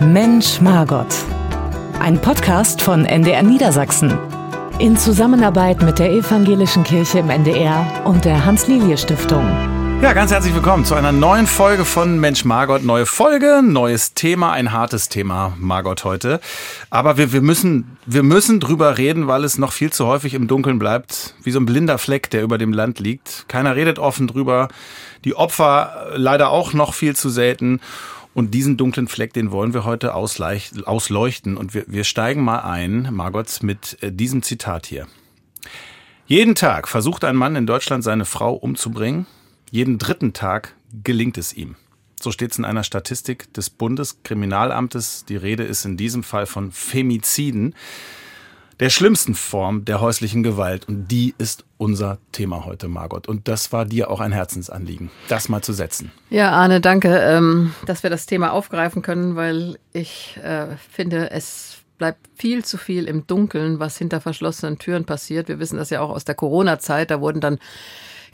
Mensch Margot. Ein Podcast von NDR Niedersachsen. In Zusammenarbeit mit der Evangelischen Kirche im NDR und der Hans-Lilie-Stiftung. Ja, ganz herzlich willkommen zu einer neuen Folge von Mensch Margot. Neue Folge, neues Thema, ein hartes Thema, Margot heute. Aber wir, wir, müssen, wir müssen drüber reden, weil es noch viel zu häufig im Dunkeln bleibt, wie so ein blinder Fleck, der über dem Land liegt. Keiner redet offen drüber. Die Opfer leider auch noch viel zu selten. Und diesen dunklen Fleck, den wollen wir heute ausleuchten. Und wir, wir steigen mal ein, Margot, mit äh, diesem Zitat hier. Jeden Tag versucht ein Mann in Deutschland seine Frau umzubringen. Jeden dritten Tag gelingt es ihm. So steht es in einer Statistik des Bundeskriminalamtes. Die Rede ist in diesem Fall von Femiziden der schlimmsten Form der häuslichen Gewalt. Und die ist unser Thema heute, Margot. Und das war dir auch ein Herzensanliegen, das mal zu setzen. Ja, Arne, danke, ähm, dass wir das Thema aufgreifen können, weil ich äh, finde, es bleibt viel zu viel im Dunkeln, was hinter verschlossenen Türen passiert. Wir wissen das ja auch aus der Corona-Zeit. Da wurden dann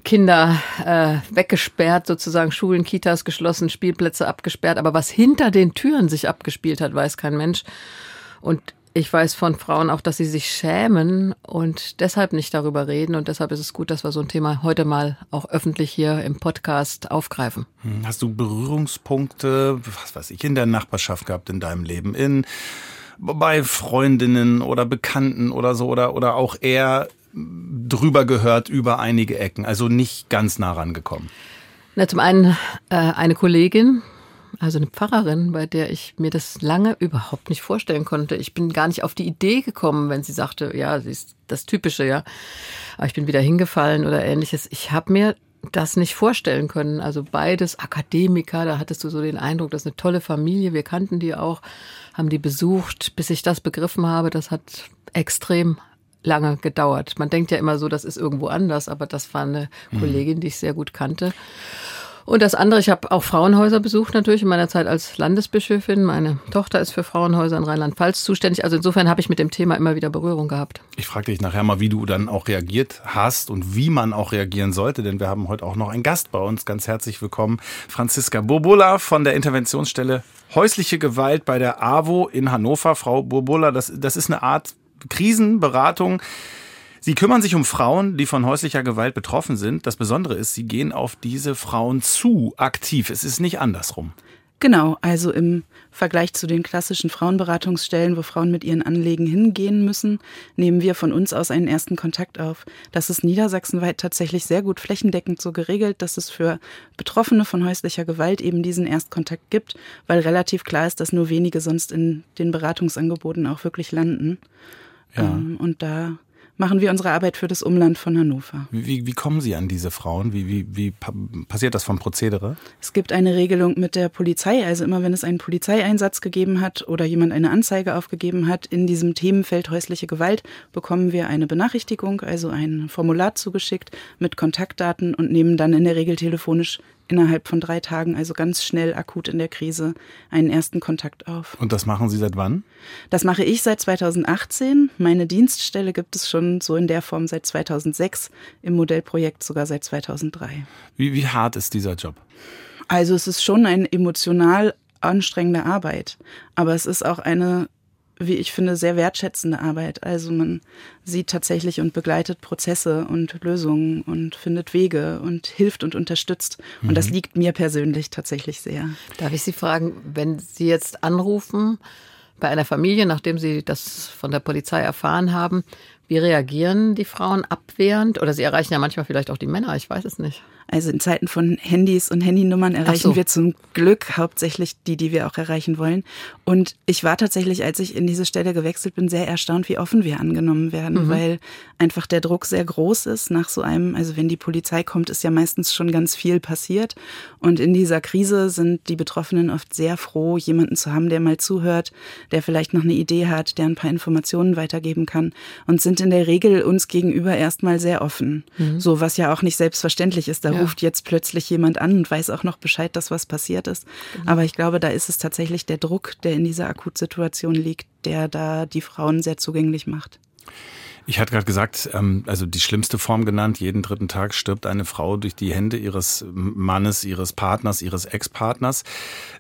Kinder äh, weggesperrt, sozusagen Schulen, Kitas geschlossen, Spielplätze abgesperrt. Aber was hinter den Türen sich abgespielt hat, weiß kein Mensch. Und ich weiß von Frauen auch, dass sie sich schämen und deshalb nicht darüber reden. Und deshalb ist es gut, dass wir so ein Thema heute mal auch öffentlich hier im Podcast aufgreifen. Hm, hast du Berührungspunkte, was weiß ich, in der Nachbarschaft gehabt in deinem Leben? In bei Freundinnen oder Bekannten oder so oder, oder auch eher drüber gehört über einige Ecken, also nicht ganz nah rangekommen? Na, zum einen äh, eine Kollegin, also eine Pfarrerin, bei der ich mir das lange überhaupt nicht vorstellen konnte. Ich bin gar nicht auf die Idee gekommen, wenn sie sagte, ja, sie ist das Typische, ja. Aber ich bin wieder hingefallen oder ähnliches. Ich habe mir das nicht vorstellen können. Also beides Akademiker, da hattest du so den Eindruck, das ist eine tolle Familie. Wir kannten die auch, haben die besucht. Bis ich das begriffen habe, das hat extrem lange gedauert. Man denkt ja immer so, das ist irgendwo anders, aber das war eine mhm. Kollegin, die ich sehr gut kannte. Und das andere, ich habe auch Frauenhäuser besucht natürlich in meiner Zeit als Landesbischöfin. Meine Tochter ist für Frauenhäuser in Rheinland-Pfalz zuständig. Also insofern habe ich mit dem Thema immer wieder Berührung gehabt. Ich frage dich nachher mal, wie du dann auch reagiert hast und wie man auch reagieren sollte, denn wir haben heute auch noch einen Gast bei uns. Ganz herzlich willkommen, Franziska Burbola von der Interventionsstelle Häusliche Gewalt bei der AWO in Hannover. Frau Burbola, das, das ist eine Art Krisenberatung Sie kümmern sich um Frauen, die von häuslicher Gewalt betroffen sind. Das Besondere ist, Sie gehen auf diese Frauen zu, aktiv. Es ist nicht andersrum. Genau, also im Vergleich zu den klassischen Frauenberatungsstellen, wo Frauen mit ihren Anliegen hingehen müssen, nehmen wir von uns aus einen ersten Kontakt auf. Das ist niedersachsenweit tatsächlich sehr gut flächendeckend so geregelt, dass es für Betroffene von häuslicher Gewalt eben diesen Erstkontakt gibt, weil relativ klar ist, dass nur wenige sonst in den Beratungsangeboten auch wirklich landen. Ja. Ähm, und da machen wir unsere Arbeit für das Umland von Hannover. Wie, wie kommen Sie an diese Frauen? Wie, wie, wie passiert das vom Prozedere? Es gibt eine Regelung mit der Polizei. Also immer wenn es einen Polizeieinsatz gegeben hat oder jemand eine Anzeige aufgegeben hat in diesem Themenfeld häusliche Gewalt, bekommen wir eine Benachrichtigung, also ein Formular zugeschickt mit Kontaktdaten und nehmen dann in der Regel telefonisch innerhalb von drei Tagen, also ganz schnell akut in der Krise, einen ersten Kontakt auf. Und das machen Sie seit wann? Das mache ich seit 2018. Meine Dienststelle gibt es schon so in der Form seit 2006, im Modellprojekt sogar seit 2003. Wie, wie hart ist dieser Job? Also es ist schon eine emotional anstrengende Arbeit, aber es ist auch eine wie ich finde, sehr wertschätzende Arbeit. Also man sieht tatsächlich und begleitet Prozesse und Lösungen und findet Wege und hilft und unterstützt. Und das mhm. liegt mir persönlich tatsächlich sehr. Darf ich Sie fragen, wenn Sie jetzt anrufen bei einer Familie, nachdem Sie das von der Polizei erfahren haben, wie reagieren die Frauen abwehrend? Oder Sie erreichen ja manchmal vielleicht auch die Männer, ich weiß es nicht. Also in Zeiten von Handys und Handynummern erreichen so. wir zum Glück hauptsächlich die, die wir auch erreichen wollen. Und ich war tatsächlich, als ich in diese Stelle gewechselt bin, sehr erstaunt, wie offen wir angenommen werden, mhm. weil einfach der Druck sehr groß ist nach so einem, also wenn die Polizei kommt, ist ja meistens schon ganz viel passiert. Und in dieser Krise sind die Betroffenen oft sehr froh, jemanden zu haben, der mal zuhört, der vielleicht noch eine Idee hat, der ein paar Informationen weitergeben kann und sind in der Regel uns gegenüber erstmal sehr offen. Mhm. So, was ja auch nicht selbstverständlich ist. Da ja. ruft jetzt plötzlich jemand an und weiß auch noch Bescheid, dass was passiert ist. Mhm. Aber ich glaube, da ist es tatsächlich der Druck, der in dieser Akutsituation liegt, der da die Frauen sehr zugänglich macht. Ich hatte gerade gesagt, ähm, also die schlimmste Form genannt, jeden dritten Tag stirbt eine Frau durch die Hände ihres Mannes, ihres Partners, ihres Ex-Partners.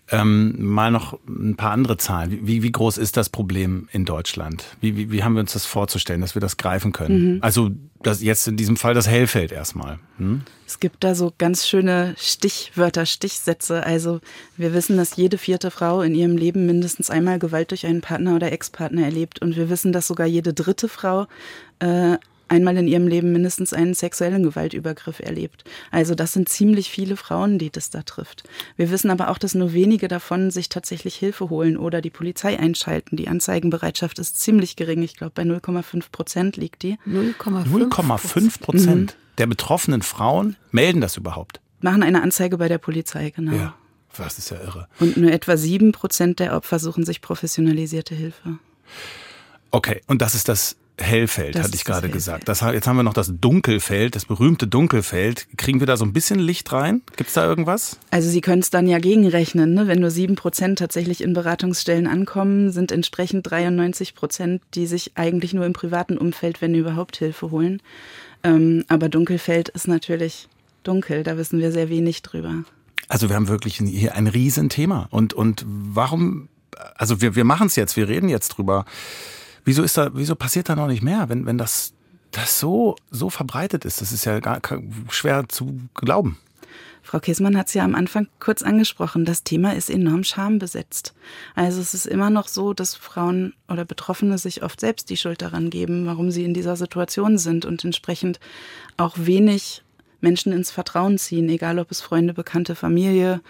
Ähm, mal noch ein paar andere Zahlen. Wie, wie groß ist das Problem in Deutschland? Wie, wie, wie haben wir uns das vorzustellen, dass wir das greifen können? Mhm. Also das jetzt in diesem Fall das Hellfeld erstmal. Hm? Es gibt da so ganz schöne Stichwörter, Stichsätze. Also wir wissen, dass jede vierte Frau in ihrem Leben mindestens einmal Gewalt durch einen Partner oder Ex-Partner erlebt. Und wir wissen, dass sogar jede dritte Frau äh, einmal in ihrem Leben mindestens einen sexuellen Gewaltübergriff erlebt. Also das sind ziemlich viele Frauen, die das da trifft. Wir wissen aber auch, dass nur wenige davon sich tatsächlich Hilfe holen oder die Polizei einschalten. Die Anzeigenbereitschaft ist ziemlich gering. Ich glaube, bei 0,5 Prozent liegt die. 0,5 Prozent mhm. der betroffenen Frauen melden das überhaupt? Machen eine Anzeige bei der Polizei, genau. Ja, das ist ja irre. Und nur etwa 7 Prozent der Opfer suchen sich professionalisierte Hilfe. Okay, und das ist das Hellfeld, das hatte ich gerade gesagt. Das, jetzt haben wir noch das Dunkelfeld, das berühmte Dunkelfeld. Kriegen wir da so ein bisschen Licht rein? Gibt es da irgendwas? Also Sie können es dann ja gegenrechnen. Ne? Wenn nur sieben Prozent tatsächlich in Beratungsstellen ankommen, sind entsprechend 93 Prozent, die sich eigentlich nur im privaten Umfeld, wenn überhaupt, Hilfe holen. Ähm, aber Dunkelfeld ist natürlich dunkel, da wissen wir sehr wenig drüber. Also wir haben wirklich hier ein Riesenthema. Und, und warum, also wir, wir machen es jetzt, wir reden jetzt drüber. Wieso ist da, wieso passiert da noch nicht mehr, wenn, wenn das, das so, so verbreitet ist? Das ist ja gar, schwer zu glauben. Frau Kiesmann hat es ja am Anfang kurz angesprochen. Das Thema ist enorm schambesetzt. Also es ist immer noch so, dass Frauen oder Betroffene sich oft selbst die Schuld daran geben, warum sie in dieser Situation sind und entsprechend auch wenig Menschen ins Vertrauen ziehen, egal ob es Freunde, Bekannte, Familie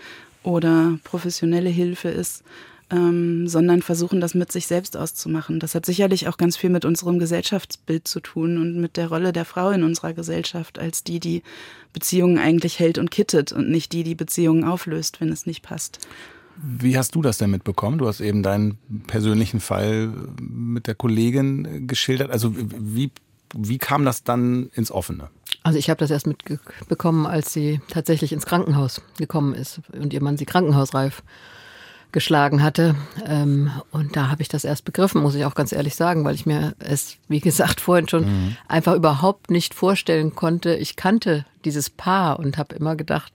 oder professionelle Hilfe ist ähm, sondern versuchen, das mit sich selbst auszumachen. Das hat sicherlich auch ganz viel mit unserem Gesellschaftsbild zu tun und mit der Rolle der Frau in unserer Gesellschaft als die, die Beziehungen eigentlich hält und kittet und nicht die, die Beziehungen auflöst, wenn es nicht passt. Wie hast du das denn mitbekommen? Du hast eben deinen persönlichen Fall mit der Kollegin geschildert. Also wie, wie kam das dann ins Offene? Also ich habe das erst mitbekommen, als sie tatsächlich ins Krankenhaus gekommen ist und ihr Mann sie krankenhausreif geschlagen hatte. Ähm, und da habe ich das erst begriffen, muss ich auch ganz ehrlich sagen, weil ich mir es, wie gesagt, vorhin schon mhm. einfach überhaupt nicht vorstellen konnte. Ich kannte dieses Paar und habe immer gedacht,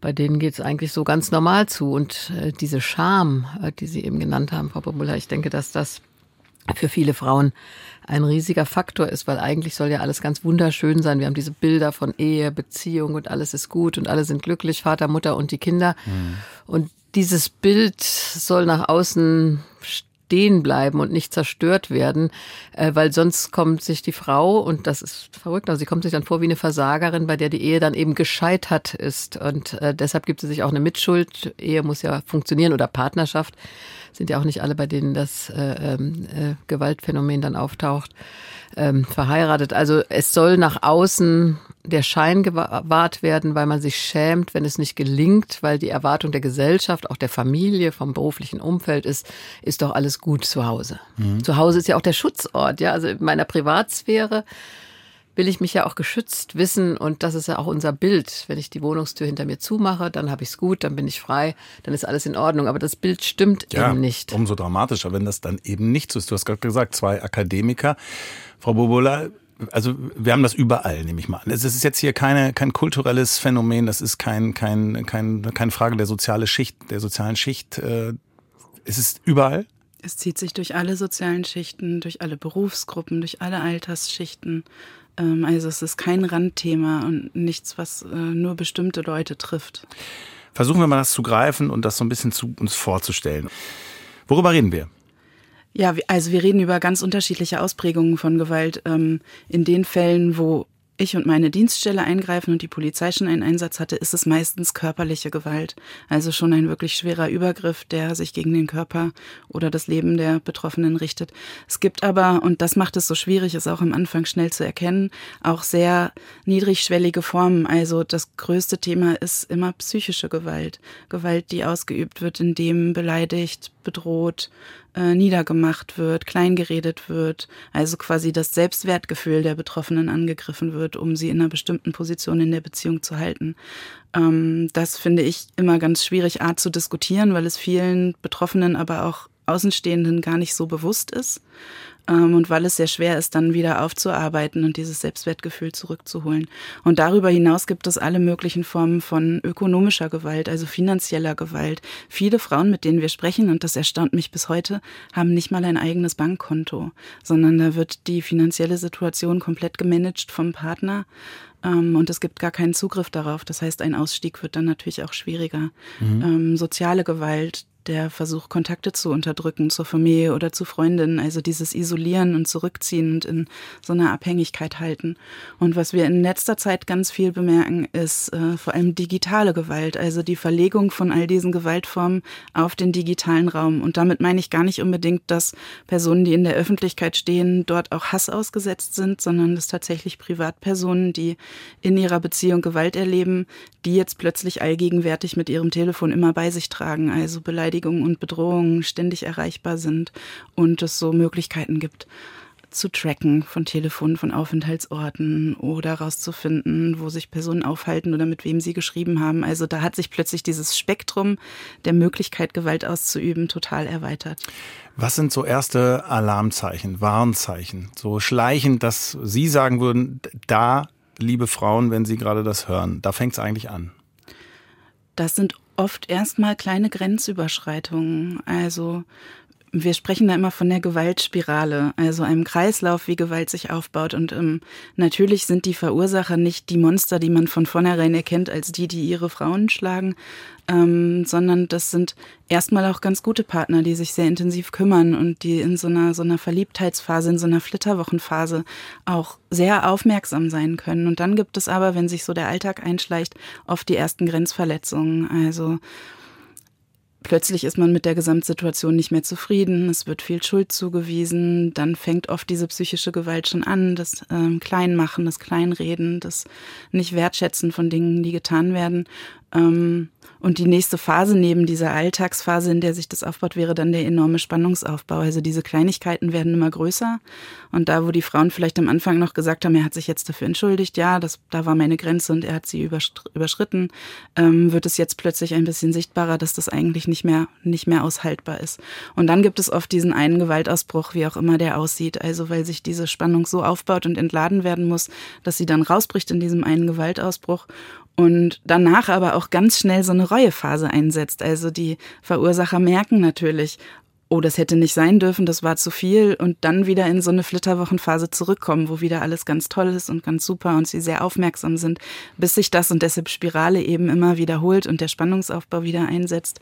bei denen geht es eigentlich so ganz normal zu. Und äh, diese Scham, äh, die Sie eben genannt haben, Frau Popula, ich denke, dass das für viele Frauen ein riesiger Faktor ist, weil eigentlich soll ja alles ganz wunderschön sein. Wir haben diese Bilder von Ehe, Beziehung und alles ist gut und alle sind glücklich, Vater, Mutter und die Kinder. Mhm. Und dieses Bild soll nach außen stehen bleiben und nicht zerstört werden, äh, weil sonst kommt sich die Frau, und das ist verrückt, also sie kommt sich dann vor wie eine Versagerin, bei der die Ehe dann eben gescheitert ist. Und äh, deshalb gibt sie sich auch eine Mitschuld. Ehe muss ja funktionieren oder Partnerschaft. Sind ja auch nicht alle, bei denen das äh, ähm, äh, Gewaltphänomen dann auftaucht, ähm, verheiratet. Also es soll nach außen der Schein gewahrt werden, weil man sich schämt, wenn es nicht gelingt, weil die Erwartung der Gesellschaft, auch der Familie, vom beruflichen Umfeld ist, ist doch alles gut zu Hause. Mhm. Zu Hause ist ja auch der Schutzort, ja, also in meiner Privatsphäre will ich mich ja auch geschützt wissen und das ist ja auch unser Bild. Wenn ich die Wohnungstür hinter mir zumache, dann habe ich es gut, dann bin ich frei, dann ist alles in Ordnung. Aber das Bild stimmt ja, eben nicht. Umso dramatischer, wenn das dann eben nicht so ist. Du hast gerade gesagt, zwei Akademiker. Frau Bobola, also wir haben das überall, nehme ich mal an. Es ist jetzt hier keine, kein kulturelles Phänomen, das ist kein, kein, kein, keine Frage der soziale Schicht, der sozialen Schicht. Äh, es ist überall. Es zieht sich durch alle sozialen Schichten, durch alle Berufsgruppen, durch alle Altersschichten. Ähm, also es ist kein Randthema und nichts, was äh, nur bestimmte Leute trifft. Versuchen wir mal das zu greifen und das so ein bisschen zu uns vorzustellen. Worüber reden wir? Ja, also wir reden über ganz unterschiedliche Ausprägungen von Gewalt. Ähm, in den Fällen, wo ich und meine Dienststelle eingreifen und die Polizei schon einen Einsatz hatte, ist es meistens körperliche Gewalt. Also schon ein wirklich schwerer Übergriff, der sich gegen den Körper oder das Leben der Betroffenen richtet. Es gibt aber, und das macht es so schwierig, es auch am Anfang schnell zu erkennen, auch sehr niedrigschwellige Formen. Also das größte Thema ist immer psychische Gewalt. Gewalt, die ausgeübt wird, indem beleidigt, bedroht, äh, niedergemacht wird, kleingeredet wird, also quasi das Selbstwertgefühl der Betroffenen angegriffen wird, um sie in einer bestimmten Position in der Beziehung zu halten. Ähm, das finde ich immer ganz schwierig, Art zu diskutieren, weil es vielen Betroffenen, aber auch Außenstehenden gar nicht so bewusst ist. Ähm, und weil es sehr schwer ist, dann wieder aufzuarbeiten und dieses Selbstwertgefühl zurückzuholen. Und darüber hinaus gibt es alle möglichen Formen von ökonomischer Gewalt, also finanzieller Gewalt. Viele Frauen, mit denen wir sprechen, und das erstaunt mich bis heute, haben nicht mal ein eigenes Bankkonto, sondern da wird die finanzielle Situation komplett gemanagt vom Partner ähm, und es gibt gar keinen Zugriff darauf. Das heißt, ein Ausstieg wird dann natürlich auch schwieriger. Mhm. Ähm, soziale Gewalt, der Versuch, Kontakte zu unterdrücken zur Familie oder zu Freundinnen, also dieses Isolieren und Zurückziehen und in so einer Abhängigkeit halten. Und was wir in letzter Zeit ganz viel bemerken, ist äh, vor allem digitale Gewalt, also die Verlegung von all diesen Gewaltformen auf den digitalen Raum. Und damit meine ich gar nicht unbedingt, dass Personen, die in der Öffentlichkeit stehen, dort auch Hass ausgesetzt sind, sondern dass tatsächlich Privatpersonen, die in ihrer Beziehung Gewalt erleben, die jetzt plötzlich allgegenwärtig mit ihrem Telefon immer bei sich tragen, also Beleidigungen und Bedrohungen ständig erreichbar sind und es so Möglichkeiten gibt zu tracken von Telefonen, von Aufenthaltsorten oder rauszufinden, wo sich Personen aufhalten oder mit wem sie geschrieben haben. Also da hat sich plötzlich dieses Spektrum der Möglichkeit, Gewalt auszuüben, total erweitert. Was sind so erste Alarmzeichen, Warnzeichen, so schleichend, dass Sie sagen würden, da, liebe Frauen, wenn Sie gerade das hören, da fängt es eigentlich an? Das sind oft erstmal kleine Grenzüberschreitungen. Also wir sprechen da immer von der Gewaltspirale, also einem Kreislauf, wie Gewalt sich aufbaut. Und ähm, natürlich sind die Verursacher nicht die Monster, die man von vornherein erkennt, als die, die ihre Frauen schlagen, ähm, sondern das sind erstmal auch ganz gute Partner, die sich sehr intensiv kümmern und die in so einer, so einer Verliebtheitsphase, in so einer Flitterwochenphase auch sehr aufmerksam sein können. Und dann gibt es aber, wenn sich so der Alltag einschleicht, oft die ersten Grenzverletzungen. Also Plötzlich ist man mit der Gesamtsituation nicht mehr zufrieden, es wird viel Schuld zugewiesen, dann fängt oft diese psychische Gewalt schon an, das ähm, Kleinmachen, das Kleinreden, das Nicht-Wertschätzen von Dingen, die getan werden. Ähm, und die nächste Phase neben dieser Alltagsphase, in der sich das aufbaut, wäre dann der enorme Spannungsaufbau. Also diese Kleinigkeiten werden immer größer. Und da, wo die Frauen vielleicht am Anfang noch gesagt haben, er hat sich jetzt dafür entschuldigt, ja, das, da war meine Grenze und er hat sie überschritten, ähm, wird es jetzt plötzlich ein bisschen sichtbarer, dass das eigentlich nicht mehr, nicht mehr aushaltbar ist. Und dann gibt es oft diesen einen Gewaltausbruch, wie auch immer der aussieht. Also weil sich diese Spannung so aufbaut und entladen werden muss, dass sie dann rausbricht in diesem einen Gewaltausbruch und danach aber auch ganz schnell so eine Reuephase einsetzt. Also die Verursacher merken natürlich, oh, das hätte nicht sein dürfen, das war zu viel und dann wieder in so eine Flitterwochenphase zurückkommen, wo wieder alles ganz toll ist und ganz super und sie sehr aufmerksam sind, bis sich das und deshalb Spirale eben immer wiederholt und der Spannungsaufbau wieder einsetzt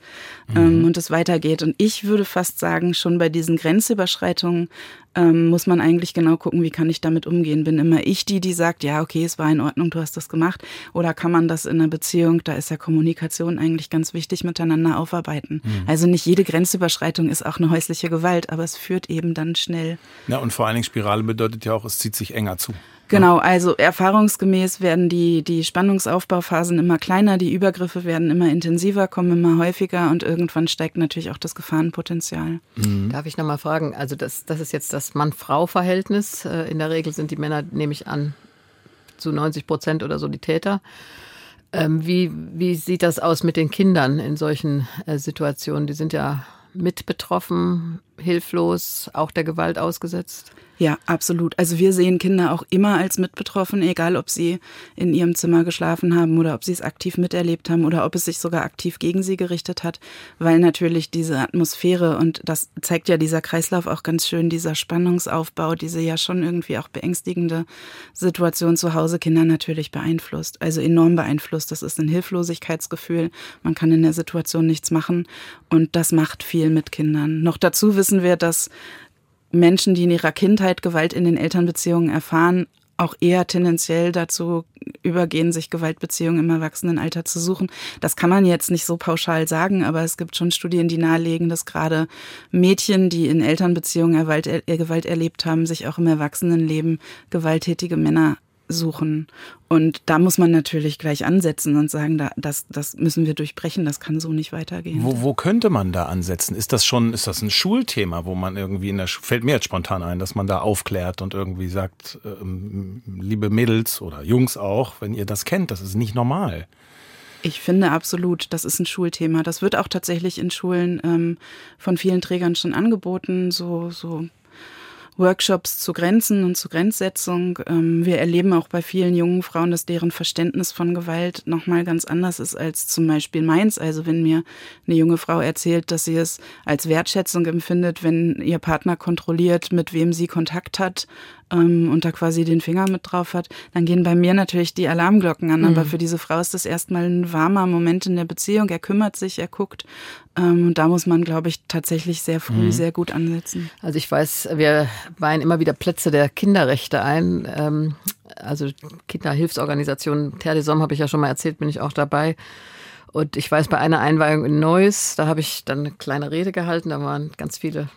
mhm. ähm, und es weitergeht. Und ich würde fast sagen, schon bei diesen Grenzüberschreitungen ähm, muss man eigentlich genau gucken, wie kann ich damit umgehen. Bin immer ich die, die sagt, ja, okay, es war in Ordnung, du hast das gemacht. Oder kann man das in einer Beziehung, da ist ja Kommunikation eigentlich ganz wichtig, miteinander aufarbeiten. Mhm. Also nicht jede Grenzüberschreitung ist auch eine häusliche Gewalt, aber es führt eben dann schnell. Ja, und vor allen Dingen Spirale bedeutet ja auch, es zieht sich enger zu. Genau, also erfahrungsgemäß werden die, die Spannungsaufbauphasen immer kleiner, die Übergriffe werden immer intensiver, kommen immer häufiger und irgendwann steigt natürlich auch das Gefahrenpotenzial. Mhm. Darf ich nochmal fragen, also das, das ist jetzt das Mann-Frau-Verhältnis. Äh, in der Regel sind die Männer, nehme ich an, zu 90 Prozent oder so die Täter. Ähm, wie, wie sieht das aus mit den Kindern in solchen äh, Situationen? Die sind ja mit betroffen, hilflos, auch der Gewalt ausgesetzt? Ja, absolut. Also wir sehen Kinder auch immer als mitbetroffen, egal ob sie in ihrem Zimmer geschlafen haben oder ob sie es aktiv miterlebt haben oder ob es sich sogar aktiv gegen sie gerichtet hat, weil natürlich diese Atmosphäre und das zeigt ja dieser Kreislauf auch ganz schön, dieser Spannungsaufbau, diese ja schon irgendwie auch beängstigende Situation zu Hause Kinder natürlich beeinflusst, also enorm beeinflusst. Das ist ein Hilflosigkeitsgefühl, man kann in der Situation nichts machen und das macht viel mit Kindern. Noch dazu wissen wir, dass Menschen, die in ihrer Kindheit Gewalt in den Elternbeziehungen erfahren, auch eher tendenziell dazu übergehen, sich Gewaltbeziehungen im Erwachsenenalter zu suchen. Das kann man jetzt nicht so pauschal sagen, aber es gibt schon Studien, die nahelegen, dass gerade Mädchen, die in Elternbeziehungen Gewalt erlebt haben, sich auch im Erwachsenenleben gewalttätige Männer suchen. Und da muss man natürlich gleich ansetzen und sagen, da, das, das müssen wir durchbrechen, das kann so nicht weitergehen. Wo, wo könnte man da ansetzen? Ist das schon, ist das ein Schulthema, wo man irgendwie in der, fällt mir jetzt spontan ein, dass man da aufklärt und irgendwie sagt, ähm, liebe Mädels oder Jungs auch, wenn ihr das kennt, das ist nicht normal. Ich finde absolut, das ist ein Schulthema. Das wird auch tatsächlich in Schulen ähm, von vielen Trägern schon angeboten, so, so Workshops zu Grenzen und zu Grenzsetzung. Ähm, wir erleben auch bei vielen jungen Frauen, dass deren Verständnis von Gewalt nochmal ganz anders ist als zum Beispiel meins. Also wenn mir eine junge Frau erzählt, dass sie es als Wertschätzung empfindet, wenn ihr Partner kontrolliert, mit wem sie Kontakt hat ähm, und da quasi den Finger mit drauf hat, dann gehen bei mir natürlich die Alarmglocken an. Mhm. Aber für diese Frau ist das erstmal ein warmer Moment in der Beziehung. Er kümmert sich, er guckt. Ähm, und da muss man, glaube ich, tatsächlich sehr früh mhm. sehr gut ansetzen. Also ich weiß, wir weihen immer wieder Plätze der Kinderrechte ein. Ähm, also Kinderhilfsorganisationen, Terre des Hommes habe ich ja schon mal erzählt, bin ich auch dabei. Und ich weiß, bei einer Einweihung in Neuss, da habe ich dann eine kleine Rede gehalten, da waren ganz viele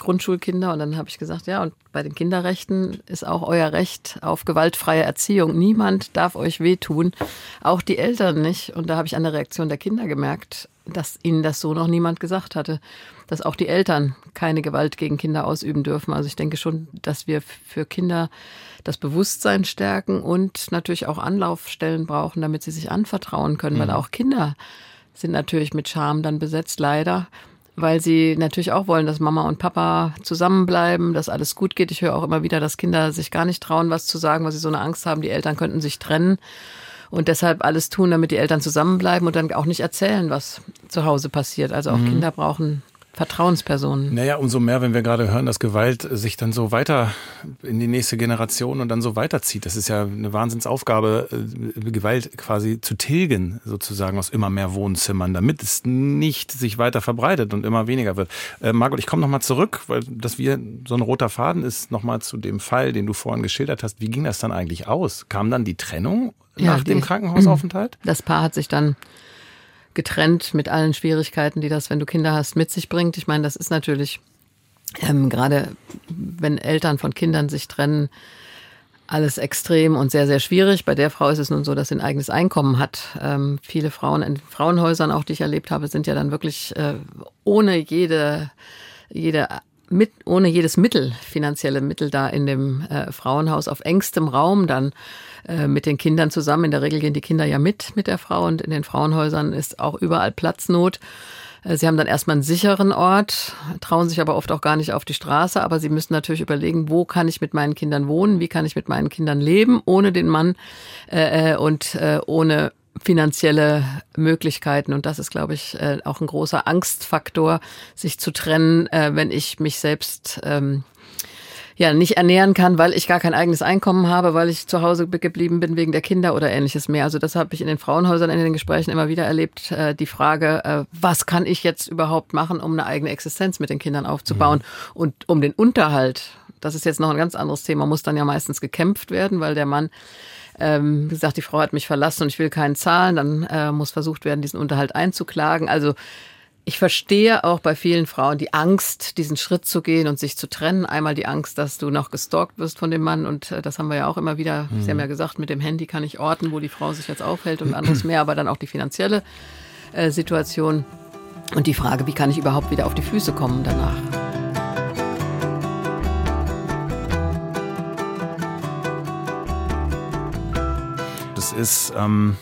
Grundschulkinder und dann habe ich gesagt, ja, und bei den Kinderrechten ist auch euer Recht auf gewaltfreie Erziehung. Niemand darf euch wehtun, auch die Eltern nicht. Und da habe ich an der Reaktion der Kinder gemerkt, dass ihnen das so noch niemand gesagt hatte, dass auch die Eltern keine Gewalt gegen Kinder ausüben dürfen. Also ich denke schon, dass wir für Kinder das Bewusstsein stärken und natürlich auch Anlaufstellen brauchen, damit sie sich anvertrauen können, mhm. weil auch Kinder sind natürlich mit Scham dann besetzt, leider weil sie natürlich auch wollen, dass Mama und Papa zusammenbleiben, dass alles gut geht. Ich höre auch immer wieder, dass Kinder sich gar nicht trauen, was zu sagen, weil sie so eine Angst haben, die Eltern könnten sich trennen und deshalb alles tun, damit die Eltern zusammenbleiben und dann auch nicht erzählen, was zu Hause passiert. Also auch mhm. Kinder brauchen Vertrauenspersonen. Naja, umso mehr, wenn wir gerade hören, dass Gewalt sich dann so weiter in die nächste Generation und dann so weiterzieht. Das ist ja eine Wahnsinnsaufgabe, äh, Gewalt quasi zu tilgen, sozusagen aus immer mehr Wohnzimmern, damit es nicht sich weiter verbreitet und immer weniger wird. Äh, Margot, ich komme nochmal zurück, weil das wir so ein roter Faden ist, nochmal zu dem Fall, den du vorhin geschildert hast. Wie ging das dann eigentlich aus? Kam dann die Trennung ja, nach die, dem Krankenhausaufenthalt? Das Paar hat sich dann getrennt mit allen Schwierigkeiten, die das, wenn du Kinder hast, mit sich bringt. Ich meine, das ist natürlich ähm, gerade, wenn Eltern von Kindern sich trennen, alles extrem und sehr, sehr schwierig. Bei der Frau ist es nun so, dass sie ein eigenes Einkommen hat. Ähm, viele Frauen in Frauenhäusern, auch die ich erlebt habe, sind ja dann wirklich äh, ohne jede, jede mit, ohne jedes Mittel, finanzielle Mittel da in dem äh, Frauenhaus auf engstem Raum dann äh, mit den Kindern zusammen. In der Regel gehen die Kinder ja mit mit der Frau und in den Frauenhäusern ist auch überall Platznot. Äh, sie haben dann erstmal einen sicheren Ort, trauen sich aber oft auch gar nicht auf die Straße, aber sie müssen natürlich überlegen, wo kann ich mit meinen Kindern wohnen, wie kann ich mit meinen Kindern leben, ohne den Mann äh, äh und äh, ohne finanzielle Möglichkeiten. Und das ist, glaube ich, äh, auch ein großer Angstfaktor, sich zu trennen, äh, wenn ich mich selbst ähm, ja nicht ernähren kann, weil ich gar kein eigenes Einkommen habe, weil ich zu Hause geblieben bin wegen der Kinder oder ähnliches mehr. Also das habe ich in den Frauenhäusern in den Gesprächen immer wieder erlebt. Äh, die Frage, äh, was kann ich jetzt überhaupt machen, um eine eigene Existenz mit den Kindern aufzubauen mhm. und um den Unterhalt. Das ist jetzt noch ein ganz anderes Thema, muss dann ja meistens gekämpft werden, weil der Mann ähm, wie gesagt, die Frau hat mich verlassen und ich will keinen zahlen, dann äh, muss versucht werden, diesen Unterhalt einzuklagen. Also ich verstehe auch bei vielen Frauen die Angst, diesen Schritt zu gehen und sich zu trennen. Einmal die Angst, dass du noch gestalkt wirst von dem Mann. Und äh, das haben wir ja auch immer wieder. Mhm. Sie haben ja gesagt, mit dem Handy kann ich orten, wo die Frau sich jetzt aufhält und anderes mehr. Aber dann auch die finanzielle äh, Situation. Und die Frage, wie kann ich überhaupt wieder auf die Füße kommen danach? Das ist. Ähm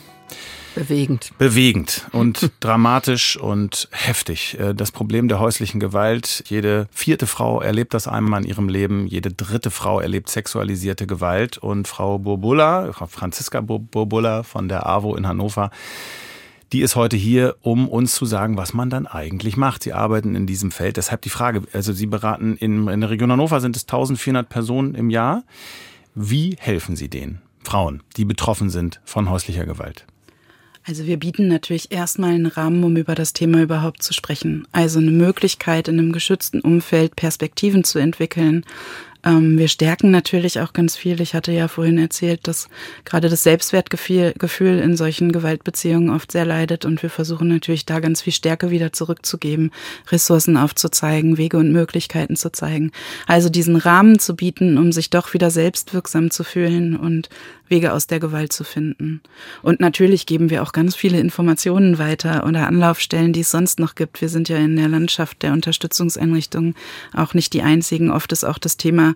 Bewegend. Bewegend und dramatisch und heftig. Äh, das Problem der häuslichen Gewalt. Jede vierte Frau erlebt das einmal in ihrem Leben. Jede dritte Frau erlebt sexualisierte Gewalt. Und Frau Burbulla, Franziska Burbulla von der AWO in Hannover, die ist heute hier, um uns zu sagen, was man dann eigentlich macht. Sie arbeiten in diesem Feld. Deshalb die Frage, also Sie beraten in, in der Region Hannover sind es 1400 Personen im Jahr. Wie helfen Sie denen? Frauen, die betroffen sind von häuslicher Gewalt. Also wir bieten natürlich erstmal einen Rahmen, um über das Thema überhaupt zu sprechen. Also eine Möglichkeit, in einem geschützten Umfeld Perspektiven zu entwickeln, wir stärken natürlich auch ganz viel. Ich hatte ja vorhin erzählt, dass gerade das Selbstwertgefühl in solchen Gewaltbeziehungen oft sehr leidet und wir versuchen natürlich da ganz viel Stärke wieder zurückzugeben, Ressourcen aufzuzeigen, Wege und Möglichkeiten zu zeigen. Also diesen Rahmen zu bieten, um sich doch wieder selbstwirksam zu fühlen und Wege aus der Gewalt zu finden. Und natürlich geben wir auch ganz viele Informationen weiter oder Anlaufstellen, die es sonst noch gibt. Wir sind ja in der Landschaft der Unterstützungseinrichtungen auch nicht die einzigen. Oft ist auch das Thema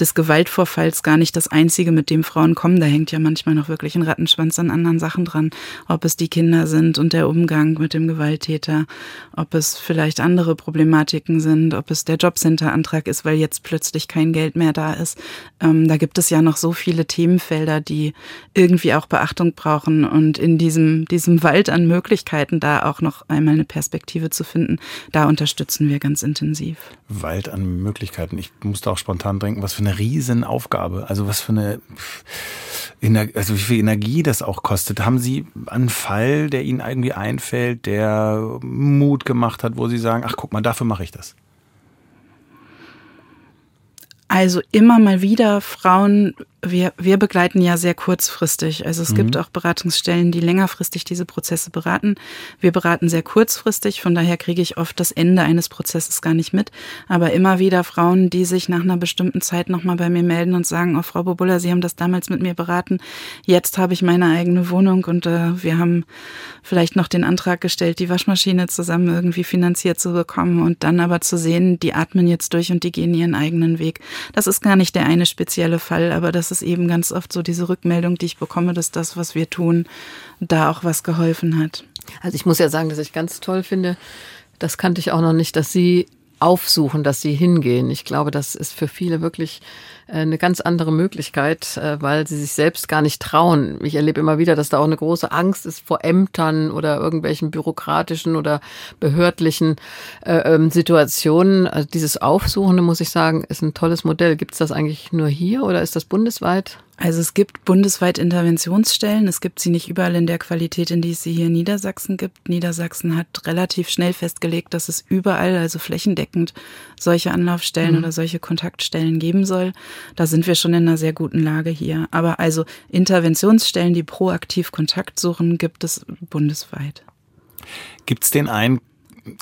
des Gewaltvorfalls gar nicht das einzige, mit dem Frauen kommen. Da hängt ja manchmal noch wirklich ein Rattenschwanz an anderen Sachen dran. Ob es die Kinder sind und der Umgang mit dem Gewalttäter, ob es vielleicht andere Problematiken sind, ob es der Jobcenter-Antrag ist, weil jetzt plötzlich kein Geld mehr da ist. Ähm, da gibt es ja noch so viele Themenfelder, die irgendwie auch Beachtung brauchen und in diesem, diesem Wald an Möglichkeiten da auch noch einmal eine Perspektive zu finden, da unterstützen wir ganz intensiv. Wald an Möglichkeiten. Ich musste auch spontan denken, was für eine Riesenaufgabe. Also was für eine, also wie viel Energie das auch kostet. Haben Sie einen Fall, der Ihnen irgendwie einfällt, der Mut gemacht hat, wo Sie sagen, ach guck mal, dafür mache ich das? Also immer mal wieder Frauen wir, wir begleiten ja sehr kurzfristig. Also es mhm. gibt auch Beratungsstellen, die längerfristig diese Prozesse beraten. Wir beraten sehr kurzfristig, von daher kriege ich oft das Ende eines Prozesses gar nicht mit. Aber immer wieder Frauen, die sich nach einer bestimmten Zeit nochmal bei mir melden und sagen, oh Frau Bobulla, Sie haben das damals mit mir beraten. Jetzt habe ich meine eigene Wohnung und äh, wir haben vielleicht noch den Antrag gestellt, die Waschmaschine zusammen irgendwie finanziert zu bekommen und dann aber zu sehen, die atmen jetzt durch und die gehen ihren eigenen Weg. Das ist gar nicht der eine spezielle Fall, aber das ist eben ganz oft so diese Rückmeldung, die ich bekomme, dass das, was wir tun, da auch was geholfen hat. Also ich muss ja sagen, dass ich ganz toll finde, das kannte ich auch noch nicht, dass Sie aufsuchen, dass sie hingehen. Ich glaube, das ist für viele wirklich äh, eine ganz andere Möglichkeit, äh, weil sie sich selbst gar nicht trauen. Ich erlebe immer wieder, dass da auch eine große Angst ist vor Ämtern oder irgendwelchen bürokratischen oder behördlichen äh, ähm, Situationen. Also dieses Aufsuchende, muss ich sagen, ist ein tolles Modell. Gibt es das eigentlich nur hier oder ist das bundesweit? Also es gibt bundesweit Interventionsstellen. Es gibt sie nicht überall in der Qualität, in die es sie hier in Niedersachsen gibt. Niedersachsen hat relativ schnell festgelegt, dass es überall, also flächendeckend, solche Anlaufstellen mhm. oder solche Kontaktstellen geben soll. Da sind wir schon in einer sehr guten Lage hier. Aber also Interventionsstellen, die proaktiv Kontakt suchen, gibt es bundesweit. Gibt es den einen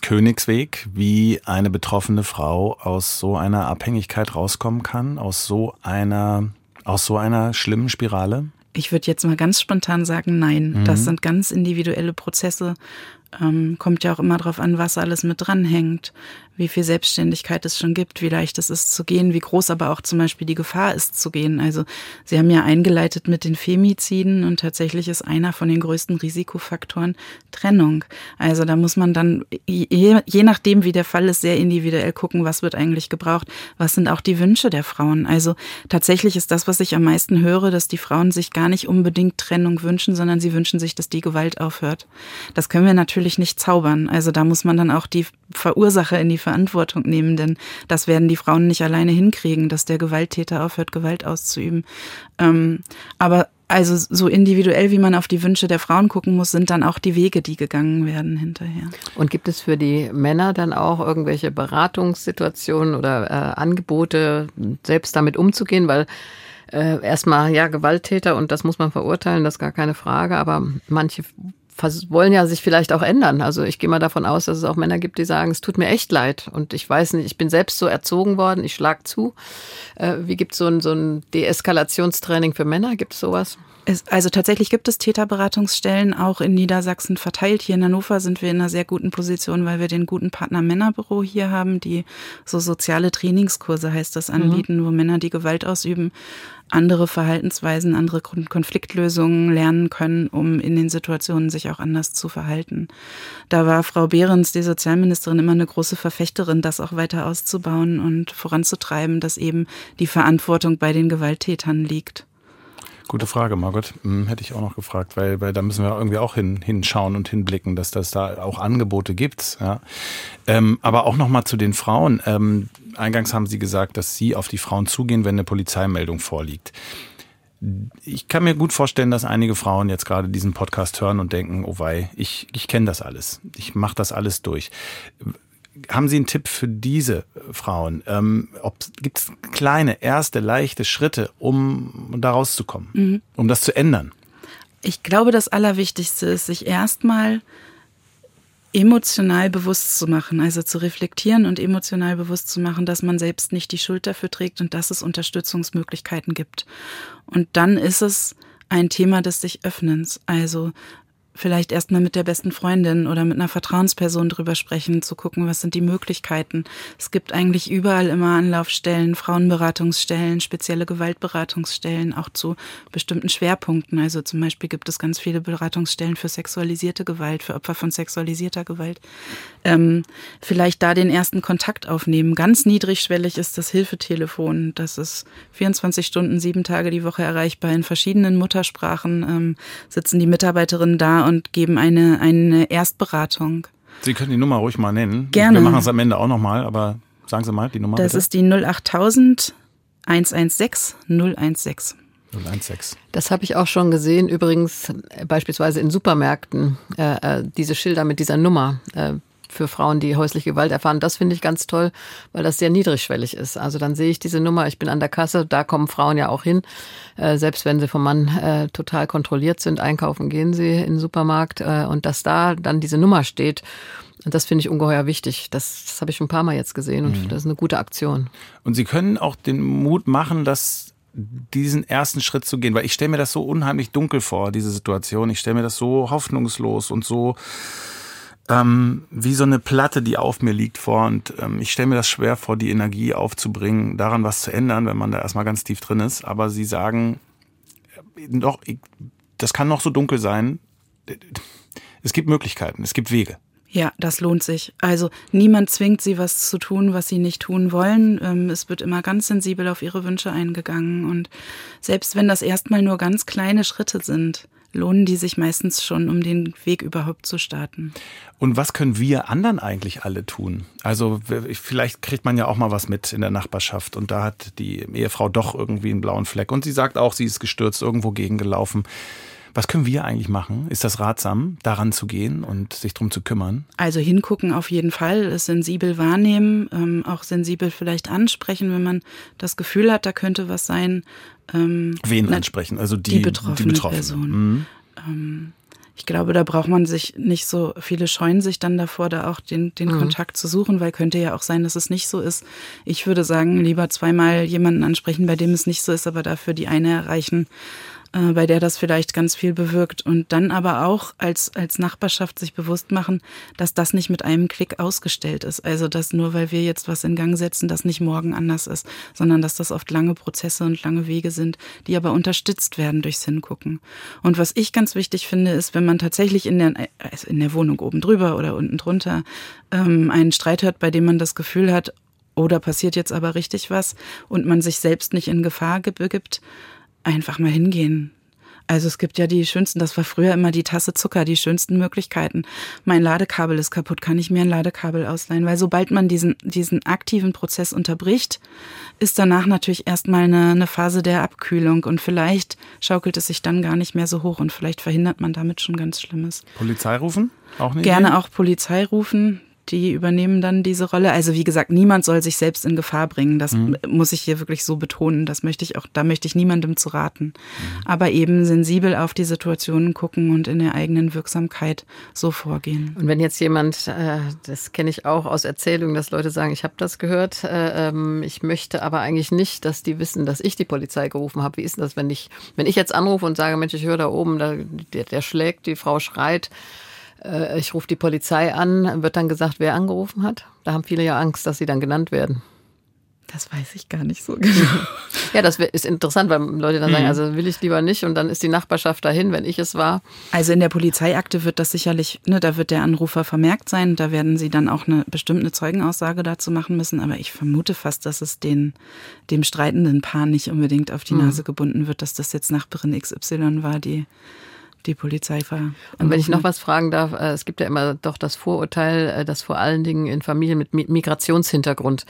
Königsweg, wie eine betroffene Frau aus so einer Abhängigkeit rauskommen kann, aus so einer aus so einer schlimmen Spirale? Ich würde jetzt mal ganz spontan sagen, nein. Mhm. Das sind ganz individuelle Prozesse. Ähm, kommt ja auch immer darauf an, was alles mit dranhängt wie viel Selbstständigkeit es schon gibt, wie leicht es ist zu gehen, wie groß aber auch zum Beispiel die Gefahr ist zu gehen. Also Sie haben ja eingeleitet mit den Femiziden und tatsächlich ist einer von den größten Risikofaktoren Trennung. Also da muss man dann, je, je nachdem wie der Fall ist, sehr individuell gucken, was wird eigentlich gebraucht, was sind auch die Wünsche der Frauen. Also tatsächlich ist das, was ich am meisten höre, dass die Frauen sich gar nicht unbedingt Trennung wünschen, sondern sie wünschen sich, dass die Gewalt aufhört. Das können wir natürlich nicht zaubern. Also da muss man dann auch die Verursacher in die Verantwortung nehmen, denn das werden die Frauen nicht alleine hinkriegen, dass der Gewalttäter aufhört, Gewalt auszuüben. Ähm, aber also so individuell, wie man auf die Wünsche der Frauen gucken muss, sind dann auch die Wege, die gegangen werden hinterher. Und gibt es für die Männer dann auch irgendwelche Beratungssituationen oder äh, Angebote, selbst damit umzugehen? Weil äh, erstmal, ja, Gewalttäter und das muss man verurteilen, das ist gar keine Frage, aber manche wollen ja sich vielleicht auch ändern. Also ich gehe mal davon aus, dass es auch Männer gibt, die sagen, es tut mir echt leid. Und ich weiß nicht, ich bin selbst so erzogen worden, ich schlag zu. Äh, wie gibt es so ein, so ein Deeskalationstraining für Männer? Gibt es sowas? Es, also tatsächlich gibt es Täterberatungsstellen auch in Niedersachsen verteilt. Hier in Hannover sind wir in einer sehr guten Position, weil wir den guten Partner Männerbüro hier haben, die so soziale Trainingskurse heißt das anbieten, mhm. wo Männer, die Gewalt ausüben, andere Verhaltensweisen, andere Konfliktlösungen lernen können, um in den Situationen sich auch anders zu verhalten. Da war Frau Behrens, die Sozialministerin, immer eine große Verfechterin, das auch weiter auszubauen und voranzutreiben, dass eben die Verantwortung bei den Gewalttätern liegt. Gute Frage, Margot. Hm, hätte ich auch noch gefragt, weil, weil da müssen wir irgendwie auch hin, hinschauen und hinblicken, dass das da auch Angebote gibt. Ja. Ähm, aber auch nochmal zu den Frauen. Ähm, eingangs haben Sie gesagt, dass Sie auf die Frauen zugehen, wenn eine Polizeimeldung vorliegt. Ich kann mir gut vorstellen, dass einige Frauen jetzt gerade diesen Podcast hören und denken, oh wei, ich, ich kenne das alles. Ich mache das alles durch haben Sie einen Tipp für diese Frauen? Ähm, Gibt es kleine, erste, leichte Schritte, um da rauszukommen, mhm. um das zu ändern? Ich glaube, das Allerwichtigste ist, sich erstmal emotional bewusst zu machen, also zu reflektieren und emotional bewusst zu machen, dass man selbst nicht die Schuld dafür trägt und dass es Unterstützungsmöglichkeiten gibt. Und dann ist es ein Thema des sich Öffnens. Also vielleicht erstmal mit der besten Freundin oder mit einer Vertrauensperson drüber sprechen, zu gucken, was sind die Möglichkeiten. Es gibt eigentlich überall immer Anlaufstellen, Frauenberatungsstellen, spezielle Gewaltberatungsstellen, auch zu bestimmten Schwerpunkten. Also zum Beispiel gibt es ganz viele Beratungsstellen für sexualisierte Gewalt, für Opfer von sexualisierter Gewalt. Ähm, vielleicht da den ersten Kontakt aufnehmen. Ganz niedrigschwellig ist das Hilfetelefon. Das ist 24 Stunden, sieben Tage die Woche erreichbar. In verschiedenen Muttersprachen ähm, sitzen die Mitarbeiterinnen da und geben eine, eine Erstberatung. Sie können die Nummer ruhig mal nennen. Gerne. Wir machen es am Ende auch nochmal, aber sagen Sie mal die Nummer. Das bitte. ist die 08000 116 016. 016. Das habe ich auch schon gesehen, übrigens äh, beispielsweise in Supermärkten, äh, äh, diese Schilder mit dieser Nummer. Äh, für Frauen, die häusliche Gewalt erfahren. Das finde ich ganz toll, weil das sehr niedrigschwellig ist. Also dann sehe ich diese Nummer, ich bin an der Kasse, da kommen Frauen ja auch hin. Äh, selbst wenn sie vom Mann äh, total kontrolliert sind, einkaufen gehen sie in den Supermarkt äh, und dass da dann diese Nummer steht. Und das finde ich ungeheuer wichtig. Das, das habe ich schon ein paar Mal jetzt gesehen und mhm. das ist eine gute Aktion. Und Sie können auch den Mut machen, dass diesen ersten Schritt zu gehen, weil ich stelle mir das so unheimlich dunkel vor, diese Situation. Ich stelle mir das so hoffnungslos und so ähm, wie so eine Platte, die auf mir liegt vor. Und ähm, ich stelle mir das schwer vor, die Energie aufzubringen, daran was zu ändern, wenn man da erstmal ganz tief drin ist. Aber sie sagen, äh, doch, das kann noch so dunkel sein. Es gibt Möglichkeiten, es gibt Wege. Ja, das lohnt sich. Also niemand zwingt sie, was zu tun, was sie nicht tun wollen. Ähm, es wird immer ganz sensibel auf ihre Wünsche eingegangen. Und selbst wenn das erstmal nur ganz kleine Schritte sind, lohnen die sich meistens schon, um den Weg überhaupt zu starten. Und was können wir anderen eigentlich alle tun? Also vielleicht kriegt man ja auch mal was mit in der Nachbarschaft und da hat die Ehefrau doch irgendwie einen blauen Fleck und sie sagt auch, sie ist gestürzt, irgendwo gegengelaufen. Was können wir eigentlich machen? Ist das ratsam, daran zu gehen und sich drum zu kümmern? Also hingucken auf jeden Fall, es sensibel wahrnehmen, ähm, auch sensibel vielleicht ansprechen, wenn man das Gefühl hat, da könnte was sein. Ähm, Wen ansprechen? Also die, die betroffene, die betroffene. Person. Mhm. Ähm, ich glaube, da braucht man sich nicht so, viele scheuen sich dann davor, da auch den, den mhm. Kontakt zu suchen, weil könnte ja auch sein, dass es nicht so ist. Ich würde sagen, lieber zweimal jemanden ansprechen, bei dem es nicht so ist, aber dafür die eine erreichen, äh, bei der das vielleicht ganz viel bewirkt. Und dann aber auch als, als Nachbarschaft sich bewusst machen, dass das nicht mit einem Klick ausgestellt ist. Also, dass nur weil wir jetzt was in Gang setzen, das nicht morgen anders ist, sondern dass das oft lange Prozesse und lange Wege sind, die aber unterstützt werden durchs Hingucken. Und was ich ganz wichtig finde, ist, wenn man tatsächlich in der, also in der Wohnung oben drüber oder unten drunter ähm, einen Streit hört, bei dem man das Gefühl hat, oder passiert jetzt aber richtig was und man sich selbst nicht in Gefahr begibt, einfach mal hingehen. Also es gibt ja die schönsten, das war früher immer die Tasse Zucker, die schönsten Möglichkeiten. Mein Ladekabel ist kaputt, kann ich mir ein Ladekabel ausleihen? Weil sobald man diesen, diesen aktiven Prozess unterbricht, ist danach natürlich erstmal eine, eine Phase der Abkühlung und vielleicht schaukelt es sich dann gar nicht mehr so hoch und vielleicht verhindert man damit schon ganz Schlimmes. Polizei rufen? Auch nicht? Gerne auch Polizei rufen die übernehmen dann diese Rolle. Also wie gesagt, niemand soll sich selbst in Gefahr bringen. Das mhm. muss ich hier wirklich so betonen. Das möchte ich auch, da möchte ich niemandem zu raten. Mhm. Aber eben sensibel auf die Situationen gucken und in der eigenen Wirksamkeit so vorgehen. Und wenn jetzt jemand, äh, das kenne ich auch aus Erzählungen, dass Leute sagen, ich habe das gehört, äh, ähm, ich möchte aber eigentlich nicht, dass die wissen, dass ich die Polizei gerufen habe. Wie ist denn das, wenn ich, wenn ich jetzt anrufe und sage, Mensch, ich höre da oben, da, der, der schlägt, die Frau schreit, äh, ich rufe die Polizei an, wird dann gesagt, wer angerufen hat. Da haben viele ja Angst, dass sie dann genannt werden. Das weiß ich gar nicht so genau. ja, das ist interessant, weil Leute dann sagen, mhm. also will ich lieber nicht und dann ist die Nachbarschaft dahin, wenn ich es war. Also in der Polizeiakte wird das sicherlich, ne, da wird der Anrufer vermerkt sein, da werden sie dann auch eine bestimmte Zeugenaussage dazu machen müssen, aber ich vermute fast, dass es den, dem streitenden Paar nicht unbedingt auf die mhm. Nase gebunden wird, dass das jetzt Nachbarin XY war, die die Polizei war. Und wenn ich noch was fragen darf, äh, es gibt ja immer doch das Vorurteil, äh, dass vor allen Dingen in Familien mit Migrationshintergrund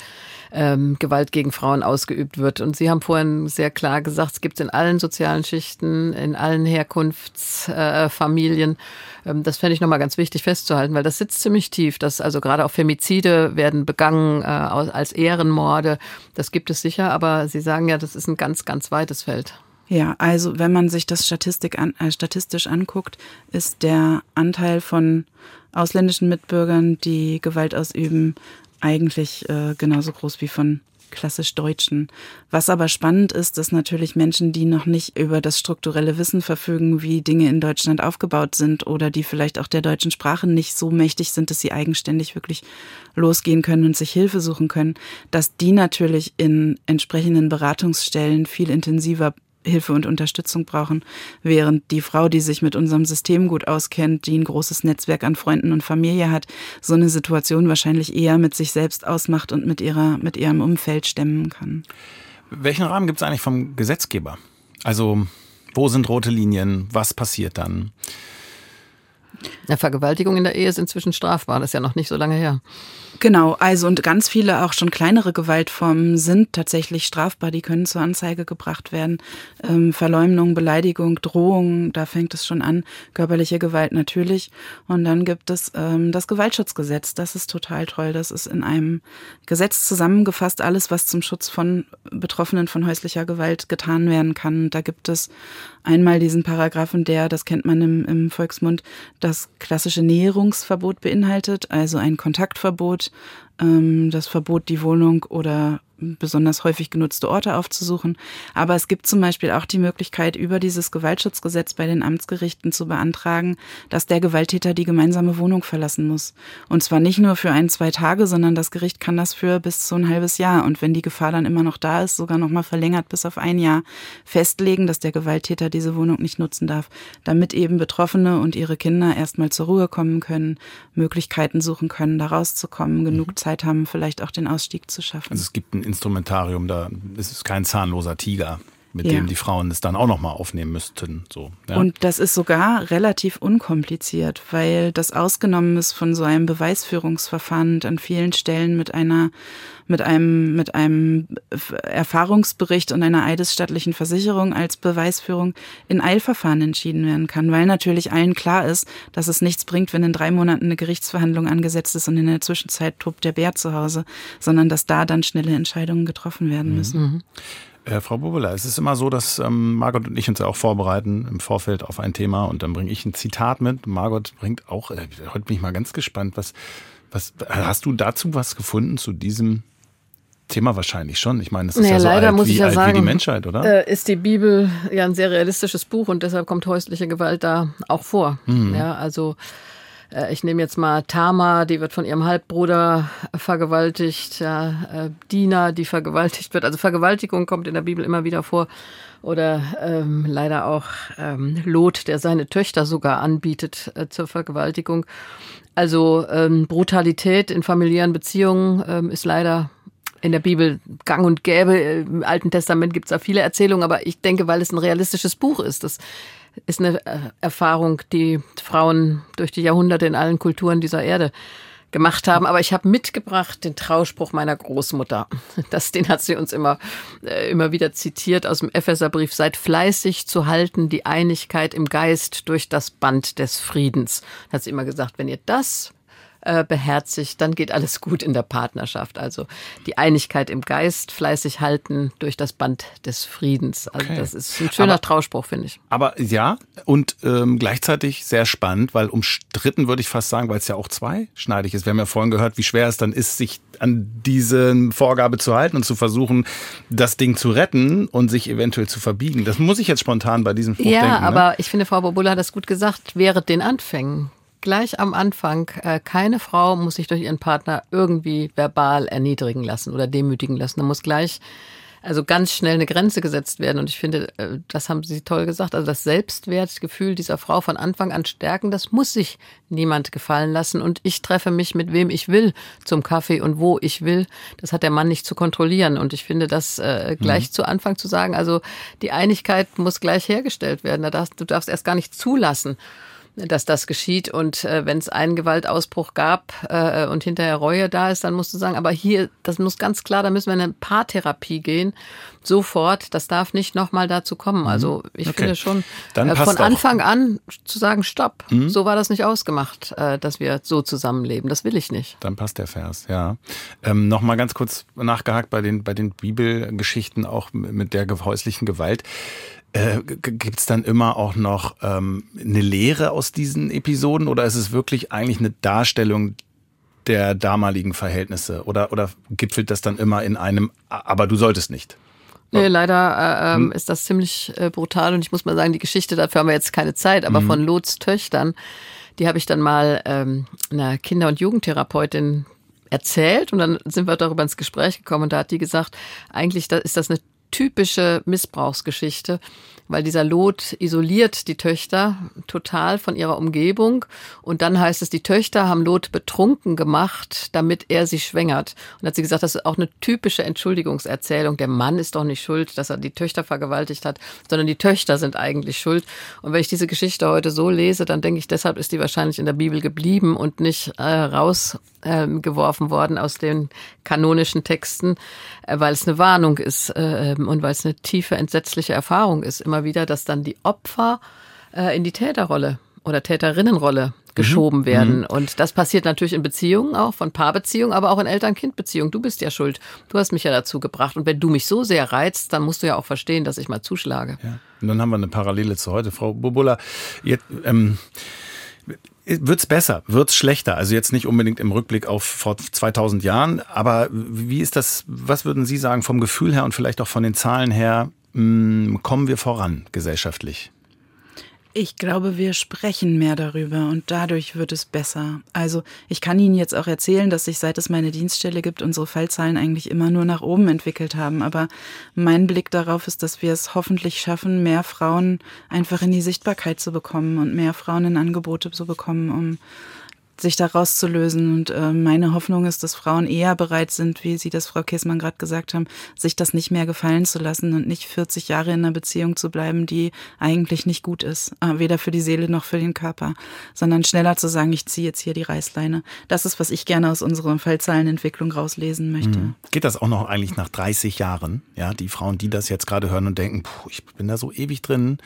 ähm, Gewalt gegen Frauen ausgeübt wird. Und Sie haben vorhin sehr klar gesagt, es gibt es in allen sozialen Schichten, in allen Herkunftsfamilien. Äh, ähm, das fände ich nochmal ganz wichtig festzuhalten, weil das sitzt ziemlich tief. Dass also gerade auch Femizide werden begangen äh, als Ehrenmorde. Das gibt es sicher, aber Sie sagen ja, das ist ein ganz, ganz weites Feld. Ja, also wenn man sich das Statistik an, äh, statistisch anguckt, ist der Anteil von ausländischen Mitbürgern, die Gewalt ausüben, eigentlich äh, genauso groß wie von klassisch Deutschen. Was aber spannend ist, dass natürlich Menschen, die noch nicht über das strukturelle Wissen verfügen, wie Dinge in Deutschland aufgebaut sind oder die vielleicht auch der deutschen Sprache nicht so mächtig sind, dass sie eigenständig wirklich losgehen können und sich Hilfe suchen können, dass die natürlich in entsprechenden Beratungsstellen viel intensiver Hilfe und Unterstützung brauchen, während die Frau, die sich mit unserem System gut auskennt, die ein großes Netzwerk an Freunden und Familie hat, so eine Situation wahrscheinlich eher mit sich selbst ausmacht und mit ihrer mit ihrem Umfeld stemmen kann. Welchen Rahmen gibt es eigentlich vom Gesetzgeber? Also wo sind rote Linien? Was passiert dann? Ja, Vergewaltigung in der Ehe ist inzwischen strafbar. Das ist ja noch nicht so lange her. Genau, also und ganz viele auch schon kleinere Gewaltformen sind tatsächlich strafbar, die können zur Anzeige gebracht werden. Ähm, Verleumdung, Beleidigung, Drohung, da fängt es schon an. Körperliche Gewalt natürlich. Und dann gibt es ähm, das Gewaltschutzgesetz, das ist total toll. Das ist in einem Gesetz zusammengefasst, alles, was zum Schutz von Betroffenen von häuslicher Gewalt getan werden kann. Da gibt es einmal diesen Paragraphen, der, das kennt man im, im Volksmund, das klassische Näherungsverbot beinhaltet, also ein Kontaktverbot, ähm, das Verbot, die Wohnung oder besonders häufig genutzte Orte aufzusuchen. Aber es gibt zum Beispiel auch die Möglichkeit, über dieses Gewaltschutzgesetz bei den Amtsgerichten zu beantragen, dass der Gewalttäter die gemeinsame Wohnung verlassen muss. Und zwar nicht nur für ein, zwei Tage, sondern das Gericht kann das für bis zu ein halbes Jahr und wenn die Gefahr dann immer noch da ist, sogar noch mal verlängert bis auf ein Jahr festlegen, dass der Gewalttäter diese Wohnung nicht nutzen darf, damit eben Betroffene und ihre Kinder erstmal zur Ruhe kommen können, Möglichkeiten suchen können, da rauszukommen, genug mhm. Zeit haben, vielleicht auch den Ausstieg zu schaffen. Also es gibt ein Instrumentarium, da ist es kein zahnloser Tiger mit ja. dem die Frauen es dann auch nochmal aufnehmen müssten. So, ja. Und das ist sogar relativ unkompliziert, weil das ausgenommen ist von so einem Beweisführungsverfahren und an vielen Stellen mit einer mit einem, mit einem Erfahrungsbericht und einer eidesstattlichen Versicherung als Beweisführung in Eilverfahren entschieden werden kann, weil natürlich allen klar ist, dass es nichts bringt, wenn in drei Monaten eine Gerichtsverhandlung angesetzt ist und in der Zwischenzeit tobt der Bär zu Hause, sondern dass da dann schnelle Entscheidungen getroffen werden müssen. Mhm. Äh, Frau Bubula, es ist immer so, dass ähm, Margot und ich uns ja auch vorbereiten im Vorfeld auf ein Thema und dann bringe ich ein Zitat mit. Margot bringt auch, äh, heute bin ich mal ganz gespannt, was, was hast du dazu was gefunden zu diesem Thema wahrscheinlich schon. Ich meine, es ist naja, ja so leider alt, muss wie, ich ja alt sagen, wie die Menschheit, oder? Äh, ist die Bibel ja ein sehr realistisches Buch und deshalb kommt häusliche Gewalt da auch vor. Mhm. Ja, also äh, ich nehme jetzt mal Tama, die wird von ihrem Halbbruder vergewaltigt, ja, äh, Dina, die vergewaltigt wird. Also Vergewaltigung kommt in der Bibel immer wieder vor. Oder ähm, leider auch ähm, Lot, der seine Töchter sogar anbietet äh, zur Vergewaltigung. Also ähm, Brutalität in familiären Beziehungen ähm, ist leider in der Bibel gang und gäbe. Im Alten Testament gibt es da viele Erzählungen, aber ich denke, weil es ein realistisches Buch ist, das ist eine äh, Erfahrung, die Frauen durch die Jahrhunderte in allen Kulturen dieser Erde gemacht haben. Aber ich habe mitgebracht den Trauspruch meiner Großmutter. Das, den hat sie uns immer, äh, immer wieder zitiert aus dem Epheserbrief. Seid fleißig zu halten die Einigkeit im Geist durch das Band des Friedens. Hat sie immer gesagt, wenn ihr das äh, beherzigt, dann geht alles gut in der Partnerschaft. Also die Einigkeit im Geist fleißig halten durch das Band des Friedens. Also okay. das ist ein schöner aber, Trauspruch, finde ich. Aber ja, und ähm, gleichzeitig sehr spannend, weil umstritten würde ich fast sagen, weil es ja auch zweischneidig ist. Wir haben ja vorhin gehört, wie schwer es dann ist, sich an diese Vorgabe zu halten und zu versuchen, das Ding zu retten und sich eventuell zu verbiegen. Das muss ich jetzt spontan bei diesem Spruch ja, denken. Ja, ne? aber ich finde, Frau Bobula hat das gut gesagt, während den Anfängen gleich am Anfang, äh, keine Frau muss sich durch ihren Partner irgendwie verbal erniedrigen lassen oder demütigen lassen. Da muss gleich also ganz schnell eine Grenze gesetzt werden. Und ich finde, äh, das haben Sie toll gesagt. Also das Selbstwertgefühl dieser Frau von Anfang an stärken, das muss sich niemand gefallen lassen. Und ich treffe mich mit wem ich will zum Kaffee und wo ich will. Das hat der Mann nicht zu kontrollieren. Und ich finde, das äh, gleich mhm. zu Anfang zu sagen, also die Einigkeit muss gleich hergestellt werden. Da darfst, du darfst erst gar nicht zulassen dass das geschieht. Und äh, wenn es einen Gewaltausbruch gab äh, und hinterher Reue da ist, dann musst du sagen, aber hier, das muss ganz klar, da müssen wir in eine Paartherapie gehen. Sofort, das darf nicht nochmal dazu kommen. Mhm. Also ich okay. finde schon, äh, von Anfang auch. an zu sagen, stopp, mhm. so war das nicht ausgemacht, äh, dass wir so zusammenleben. Das will ich nicht. Dann passt der Vers, ja. Ähm, Nochmal ganz kurz nachgehakt bei den, bei den Bibelgeschichten auch mit der häuslichen Gewalt. Äh, Gibt es dann immer auch noch ähm, eine Lehre aus diesen Episoden oder ist es wirklich eigentlich eine Darstellung der damaligen Verhältnisse? Oder, oder gipfelt das dann immer in einem, aber du solltest nicht? Nee, leider äh, hm. ist das ziemlich äh, brutal und ich muss mal sagen, die Geschichte, dafür haben wir jetzt keine Zeit, aber mhm. von Lots Töchtern, die habe ich dann mal ähm, einer Kinder- und Jugendtherapeutin erzählt und dann sind wir darüber ins Gespräch gekommen und da hat die gesagt, eigentlich ist das eine typische Missbrauchsgeschichte weil dieser Lot isoliert die Töchter total von ihrer Umgebung. Und dann heißt es, die Töchter haben Lot betrunken gemacht, damit er sie schwängert. Und hat sie gesagt, das ist auch eine typische Entschuldigungserzählung. Der Mann ist doch nicht schuld, dass er die Töchter vergewaltigt hat, sondern die Töchter sind eigentlich schuld. Und wenn ich diese Geschichte heute so lese, dann denke ich, deshalb ist die wahrscheinlich in der Bibel geblieben und nicht äh, rausgeworfen äh, worden aus den kanonischen Texten, äh, weil es eine Warnung ist äh, und weil es eine tiefe, entsetzliche Erfahrung ist. Immer immer wieder, dass dann die Opfer äh, in die Täterrolle oder Täterinnenrolle geschoben mhm. werden. Mhm. Und das passiert natürlich in Beziehungen auch, von Paarbeziehungen, aber auch in Eltern-Kind-Beziehungen. Du bist ja schuld. Du hast mich ja dazu gebracht. Und wenn du mich so sehr reizt, dann musst du ja auch verstehen, dass ich mal zuschlage. Ja. Und dann haben wir eine Parallele zu heute. Frau Bobula, jetzt, ähm, Wird's besser? Wird's schlechter? Also jetzt nicht unbedingt im Rückblick auf vor 2000 Jahren, aber wie ist das, was würden Sie sagen vom Gefühl her und vielleicht auch von den Zahlen her? Hm, kommen wir voran gesellschaftlich? Ich glaube, wir sprechen mehr darüber und dadurch wird es besser. Also ich kann Ihnen jetzt auch erzählen, dass sich seit es meine Dienststelle gibt, unsere Fallzahlen eigentlich immer nur nach oben entwickelt haben. Aber mein Blick darauf ist, dass wir es hoffentlich schaffen, mehr Frauen einfach in die Sichtbarkeit zu bekommen und mehr Frauen in Angebote zu bekommen, um sich da rauszulösen. Und äh, meine Hoffnung ist, dass Frauen eher bereit sind, wie Sie das, Frau Käßmann, gerade gesagt haben, sich das nicht mehr gefallen zu lassen und nicht 40 Jahre in einer Beziehung zu bleiben, die eigentlich nicht gut ist, äh, weder für die Seele noch für den Körper, sondern schneller zu sagen, ich ziehe jetzt hier die Reißleine. Das ist, was ich gerne aus unserer Fallzahlenentwicklung rauslesen möchte. Mhm. Geht das auch noch eigentlich nach 30 Jahren? Ja, die Frauen, die das jetzt gerade hören und denken, puh, ich bin da so ewig drin.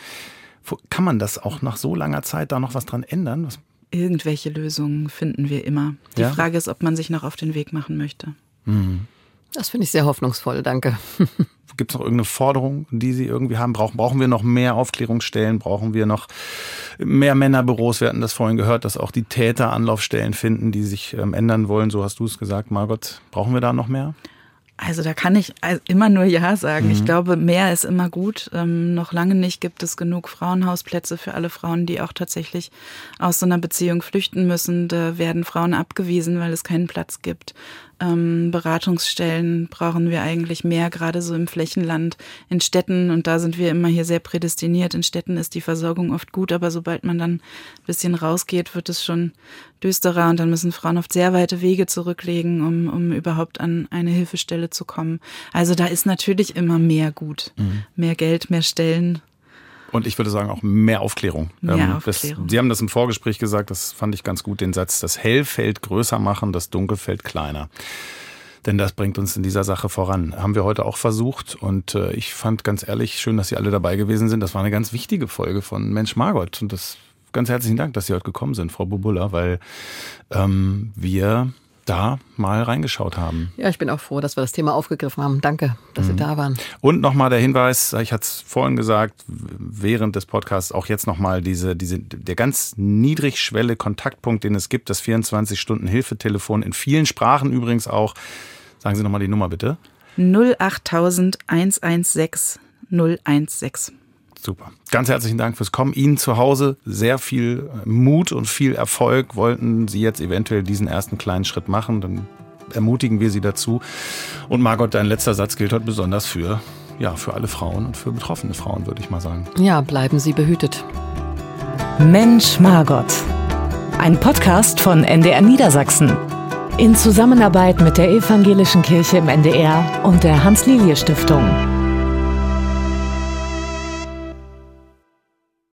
Kann man das auch nach so langer Zeit da noch was dran ändern? Was irgendwelche Lösungen finden wir immer. Die ja? Frage ist, ob man sich noch auf den Weg machen möchte. Mhm. Das finde ich sehr hoffnungsvoll, danke. Gibt es noch irgendeine Forderung, die Sie irgendwie haben? Brauchen, brauchen wir noch mehr Aufklärungsstellen? Brauchen wir noch mehr Männerbüros? Wir hatten das vorhin gehört, dass auch die Täter Anlaufstellen finden, die sich ähm, ändern wollen. So hast du es gesagt, Margot. Brauchen wir da noch mehr? Also da kann ich immer nur Ja sagen. Mhm. Ich glaube, mehr ist immer gut. Ähm, noch lange nicht gibt es genug Frauenhausplätze für alle Frauen, die auch tatsächlich aus so einer Beziehung flüchten müssen. Da werden Frauen abgewiesen, weil es keinen Platz gibt. Ähm, Beratungsstellen brauchen wir eigentlich mehr, gerade so im Flächenland, in Städten. Und da sind wir immer hier sehr prädestiniert. In Städten ist die Versorgung oft gut, aber sobald man dann ein bisschen rausgeht, wird es schon düsterer und dann müssen Frauen oft sehr weite Wege zurücklegen, um, um überhaupt an eine Hilfestelle zu kommen. Also da ist natürlich immer mehr gut. Mhm. Mehr Geld, mehr Stellen. Und ich würde sagen auch mehr Aufklärung. Mehr ähm, Aufklärung. Das, Sie haben das im Vorgespräch gesagt, das fand ich ganz gut, den Satz, das Hellfeld größer machen, das Dunkelfeld kleiner. Denn das bringt uns in dieser Sache voran. Haben wir heute auch versucht und äh, ich fand ganz ehrlich schön, dass Sie alle dabei gewesen sind. Das war eine ganz wichtige Folge von Mensch Margot und das ganz herzlichen Dank, dass Sie heute gekommen sind, Frau Bubulla, weil ähm, wir da mal reingeschaut haben. Ja, ich bin auch froh, dass wir das Thema aufgegriffen haben. Danke, dass mhm. Sie da waren. Und nochmal der Hinweis, ich hatte es vorhin gesagt, während des Podcasts auch jetzt nochmal diese, diese, der ganz niedrigschwelle Kontaktpunkt, den es gibt, das 24-Stunden-Hilfetelefon in vielen Sprachen übrigens auch. Sagen Sie nochmal die Nummer bitte. 08000 116 016. Super. Ganz herzlichen Dank fürs Kommen. Ihnen zu Hause sehr viel Mut und viel Erfolg. Wollten Sie jetzt eventuell diesen ersten kleinen Schritt machen, dann ermutigen wir Sie dazu. Und Margot, dein letzter Satz gilt heute besonders für, ja, für alle Frauen und für betroffene Frauen, würde ich mal sagen. Ja, bleiben Sie behütet. Mensch Margot. Ein Podcast von NDR Niedersachsen. In Zusammenarbeit mit der Evangelischen Kirche im NDR und der Hans-Lilie-Stiftung.